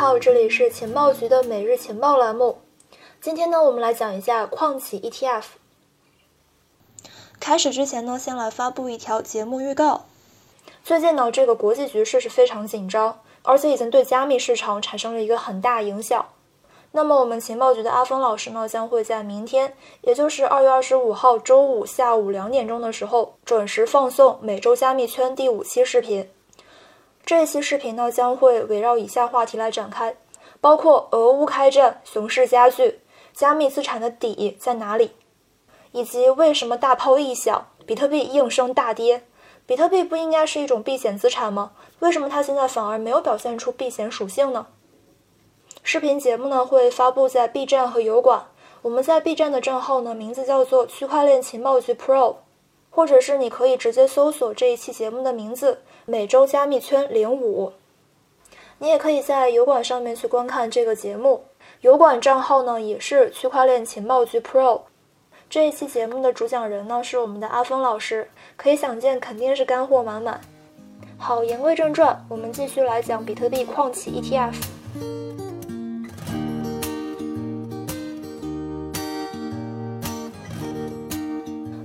好，这里是情报局的每日情报栏目。今天呢，我们来讲一下矿企 ETF。开始之前呢，先来发布一条节目预告。最近呢，这个国际局势是非常紧张，而且已经对加密市场产生了一个很大影响。那么，我们情报局的阿峰老师呢，将会在明天，也就是二月二十五号周五下午两点钟的时候，准时放送每周加密圈第五期视频。这一期视频呢，将会围绕以下话题来展开，包括俄乌开战、熊市加剧、加密资产的底在哪里，以及为什么大炮一响，比特币应声大跌。比特币不应该是一种避险资产吗？为什么它现在反而没有表现出避险属性呢？视频节目呢会发布在 B 站和油管，我们在 B 站的账号呢名字叫做区块链情报局 Pro。或者是你可以直接搜索这一期节目的名字“每周加密圈零五”，你也可以在油管上面去观看这个节目。油管账号呢也是区块链情报局 Pro。这一期节目的主讲人呢是我们的阿峰老师，可以想见肯定是干货满满。好，言归正传，我们继续来讲比特币矿企 ETF。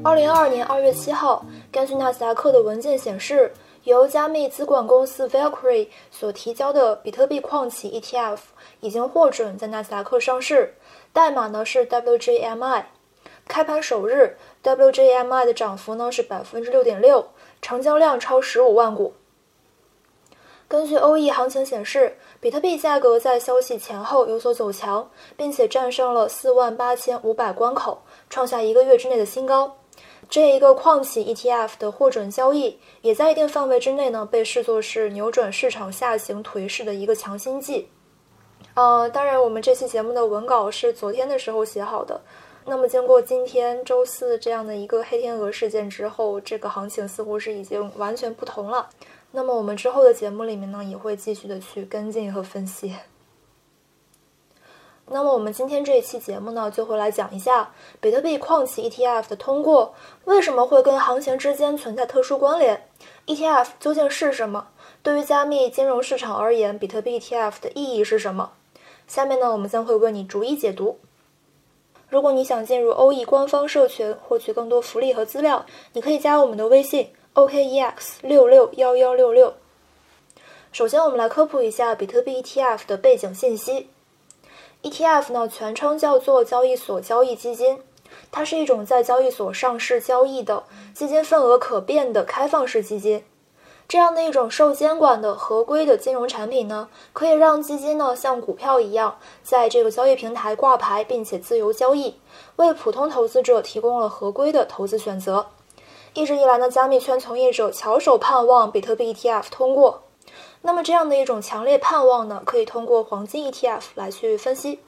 二零二二年二月七号，根据纳斯达克的文件显示，由加密资管公司 Valkyrie 所提交的比特币矿企 ETF 已经获准在纳斯达克上市，代码呢是 WJMI。开盘首日，WJMI 的涨幅呢是百分之六点六，成交量超十五万股。根据欧 e 行情显示，比特币价格在消息前后有所走强，并且站上了四万八千五百关口，创下一个月之内的新高。这一个矿企 ETF 的获准交易，也在一定范围之内呢，被视作是扭转市场下行颓势的一个强心剂。呃，当然，我们这期节目的文稿是昨天的时候写好的。那么，经过今天周四这样的一个黑天鹅事件之后，这个行情似乎是已经完全不同了。那么，我们之后的节目里面呢，也会继续的去跟进和分析。那么我们今天这一期节目呢，就会来讲一下比特币矿企 ETF 的通过为什么会跟行情之间存在特殊关联，ETF 究竟是什么？对于加密金融市场而言，比特币 ETF 的意义是什么？下面呢，我们将会为你逐一解读。如果你想进入欧 e 官方社群，获取更多福利和资料，你可以加我们的微信 OKEX 六六幺幺六六。首先，我们来科普一下比特币 ETF 的背景信息。ETF 呢，全称叫做交易所交易基金，它是一种在交易所上市交易的基金份额可变的开放式基金。这样的一种受监管的合规的金融产品呢，可以让基金呢像股票一样，在这个交易平台挂牌，并且自由交易，为普通投资者提供了合规的投资选择。一直以来呢，加密圈从业者翘首盼望比特币 ETF 通过。那么这样的一种强烈盼望呢，可以通过黄金 ETF 来去分析。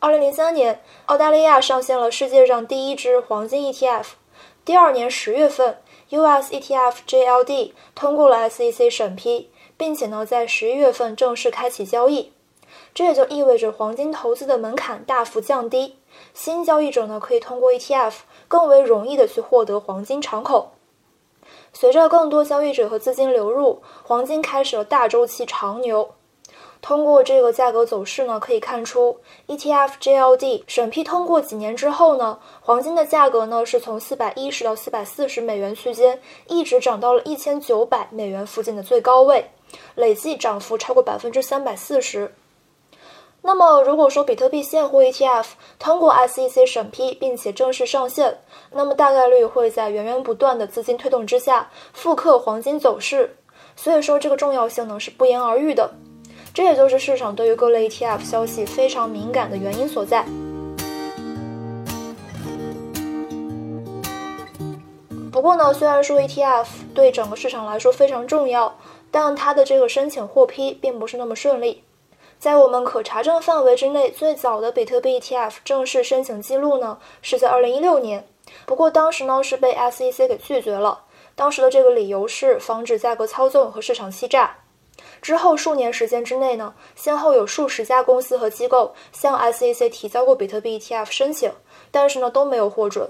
二零零三年，澳大利亚上线了世界上第一支黄金 ETF。第二年十月份，US ETF JLD 通过了 SEC 审批，并且呢在十一月份正式开启交易。这也就意味着黄金投资的门槛大幅降低，新交易者呢可以通过 ETF 更为容易的去获得黄金敞口。随着更多交易者和资金流入，黄金开始了大周期长牛。通过这个价格走势呢，可以看出 ETF JLD 审批通过几年之后呢，黄金的价格呢是从四百一十到四百四十美元区间，一直涨到了一千九百美元附近的最高位，累计涨幅超过百分之三百四十。那么，如果说比特币现货 ETF 通过 SEC 审批并且正式上线，那么大概率会在源源不断的资金推动之下复刻黄金走势。所以说，这个重要性呢是不言而喻的。这也就是市场对于各类 ETF 消息非常敏感的原因所在。不过呢，虽然说 ETF 对整个市场来说非常重要，但它的这个申请获批并不是那么顺利。在我们可查证范围之内，最早的比特币 ETF 正式申请记录呢，是在二零一六年。不过当时呢是被 SEC 给拒绝了。当时的这个理由是防止价格操纵和市场欺诈。之后数年时间之内呢，先后有数十家公司和机构向 SEC 提交过比特币 ETF 申请，但是呢都没有获准。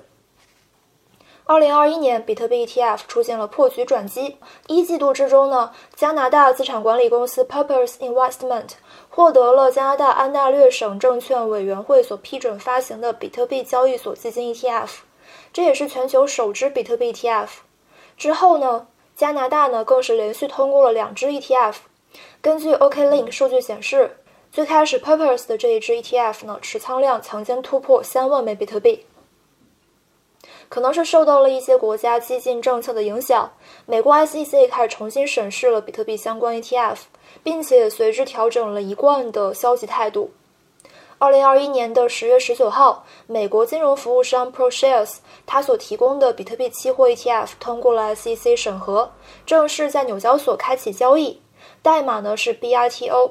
二零二一年，比特币 ETF 出现了破局转机。一季度之中呢，加拿大资产管理公司 Purpose Investment 获得了加拿大安大略省证券委员会所批准发行的比特币交易所基金 ETF，这也是全球首支比特币 ETF。之后呢，加拿大呢更是连续通过了两支 ETF。根据 OKLink 数据显示，最开始 Purpose 的这一支 ETF 呢，持仓量曾经突破三万枚比特币。可能是受到了一些国家激进政策的影响，美国 SEC 开始重新审视了比特币相关 ETF，并且随之调整了一贯的消极态度。二零二一年的十月十九号，美国金融服务商 ProShares 它所提供的比特币期货 ETF 通过了 SEC 审核，正式在纽交所开启交易，代码呢是 BITO。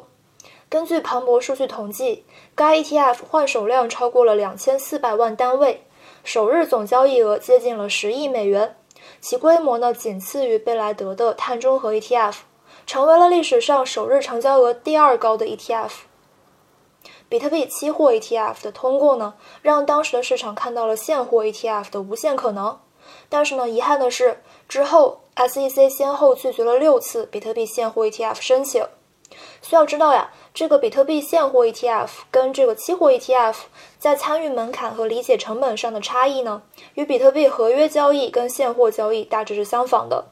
根据庞博数据统计，该 ETF 换手量超过了两千四百万单位。首日总交易额接近了十亿美元，其规模呢仅次于贝莱德的碳中和 ETF，成为了历史上首日成交额第二高的 ETF。比特币期货 ETF 的通过呢，让当时的市场看到了现货 ETF 的无限可能。但是呢，遗憾的是，之后 SEC 先后拒绝了六次比特币现货 ETF 申请。需要知道呀。这个比特币现货 ETF 跟这个期货 ETF 在参与门槛和理解成本上的差异呢，与比特币合约交易跟现货交易大致是相仿的。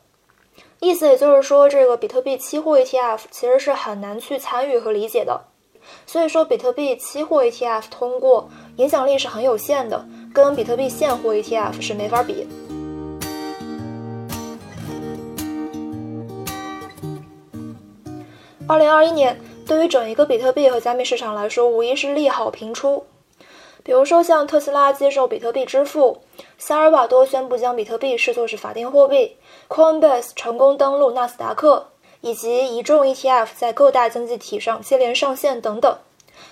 意思也就是说，这个比特币期货 ETF 其实是很难去参与和理解的。所以说，比特币期货 ETF 通过影响力是很有限的，跟比特币现货 ETF 是没法比。二零二一年。对于整一个比特币和加密市场来说，无疑是利好频出。比如说，像特斯拉接受比特币支付，萨尔瓦多宣布将比特币视作是法定货币，Coinbase 成功登陆纳斯达克，以及一众 ETF 在各大经济体上接连上线等等，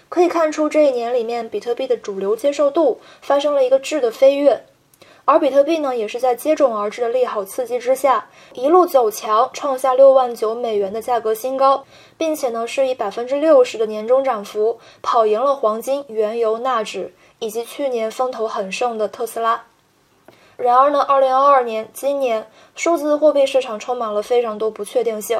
可以看出这一年里面比特币的主流接受度发生了一个质的飞跃。而比特币呢，也是在接踵而至的利好刺激之下，一路走强，创下六万九美元的价格新高，并且呢，是以百分之六十的年终涨幅跑赢了黄金、原油、纳指以及去年风头很盛的特斯拉。然而呢，二零二二年，今年数字货币市场充满了非常多不确定性。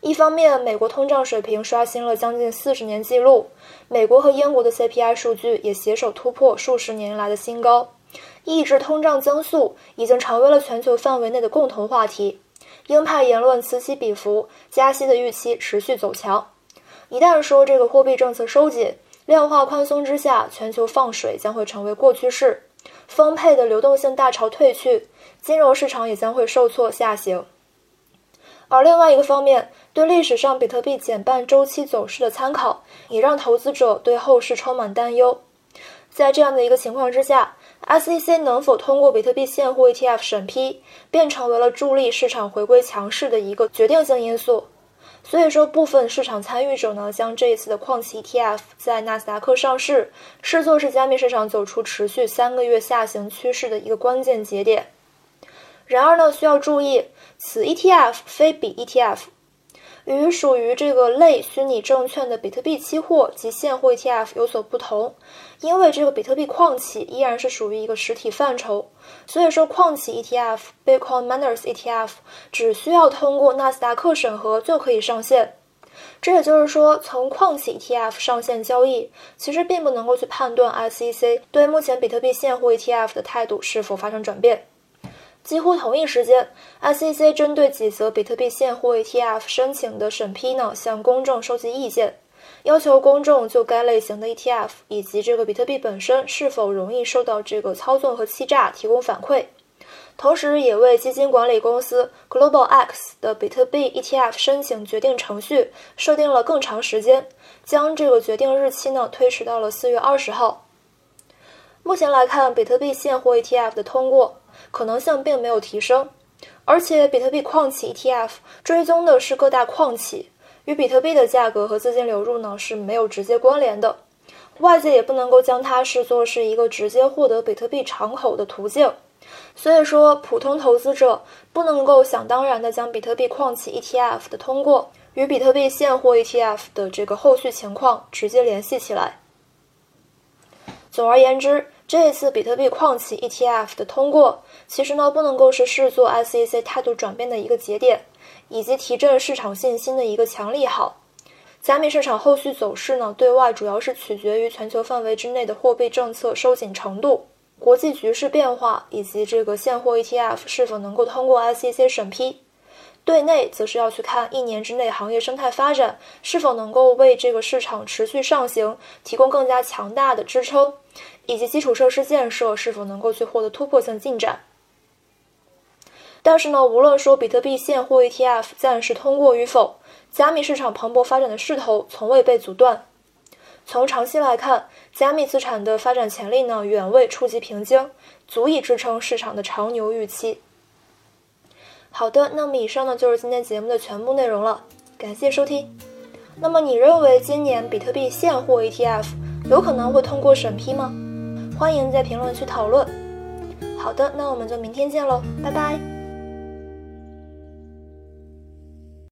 一方面，美国通胀水平刷新了将近四十年纪录，美国和英国的 CPI 数据也携手突破数十年来的新高。抑制通胀增速已经成为了全球范围内的共同话题，鹰派言论此起彼伏，加息的预期持续走强。一旦说这个货币政策收紧、量化宽松之下，全球放水将会成为过去式，丰沛的流动性大潮退去，金融市场也将会受挫下行。而另外一个方面，对历史上比特币减半周期走势的参考，也让投资者对后市充满担忧。在这样的一个情况之下，SEC 能否通过比特币现货 ETF 审批，便成为了助力市场回归强势的一个决定性因素。所以说，部分市场参与者呢，将这一次的矿企 ETF 在纳斯达克上市，视作是加密市场走出持续三个月下行趋势的一个关键节点。然而呢，需要注意，此 ETF 非比 ETF。与属于这个类虚拟证券的比特币期货及现货 ETF 有所不同，因为这个比特币矿企依然是属于一个实体范畴，所以说矿企 ETF Bitcoin Miners ETF 只需要通过纳斯达克审核就可以上线。这也就是说，从矿企 ETF 上线交易，其实并不能够去判断 SEC 对目前比特币现货 ETF 的态度是否发生转变。几乎同一时间，SEC 针对几则比特币现货 ETF 申请的审批呢，向公众收集意见，要求公众就该类型的 ETF 以及这个比特币本身是否容易受到这个操纵和欺诈提供反馈，同时也为基金管理公司 Global X 的比特币 ETF 申请决定程序设定了更长时间，将这个决定日期呢推迟到了四月二十号。目前来看，比特币现货 ETF 的通过。可能性并没有提升，而且比特币矿企 ETF 追踪的是各大矿企，与比特币的价格和资金流入呢是没有直接关联的，外界也不能够将它视作是一个直接获得比特币敞口的途径，所以说普通投资者不能够想当然的将比特币矿企 ETF 的通过与比特币现货 ETF 的这个后续情况直接联系起来。总而言之。这一次比特币矿企 ETF 的通过，其实呢不能够是视作 SEC 态度转变的一个节点，以及提振市场信心的一个强利好。加密市场后续走势呢，对外主要是取决于全球范围之内的货币政策收紧程度、国际局势变化以及这个现货 ETF 是否能够通过 SEC 审批。对内则是要去看一年之内行业生态发展是否能够为这个市场持续上行提供更加强大的支撑，以及基础设施建设是否能够去获得突破性进展。但是呢，无论说比特币现货 ETF 暂时通过与否，加密市场蓬勃发展的势头从未被阻断。从长期来看，加密资产的发展潜力呢远未触及瓶颈，足以支撑市场的长牛预期。好的，那么以上呢就是今天节目的全部内容了，感谢收听。那么你认为今年比特币现货 ETF 有可能会通过审批吗？欢迎在评论区讨论。好的，那我们就明天见喽，拜拜。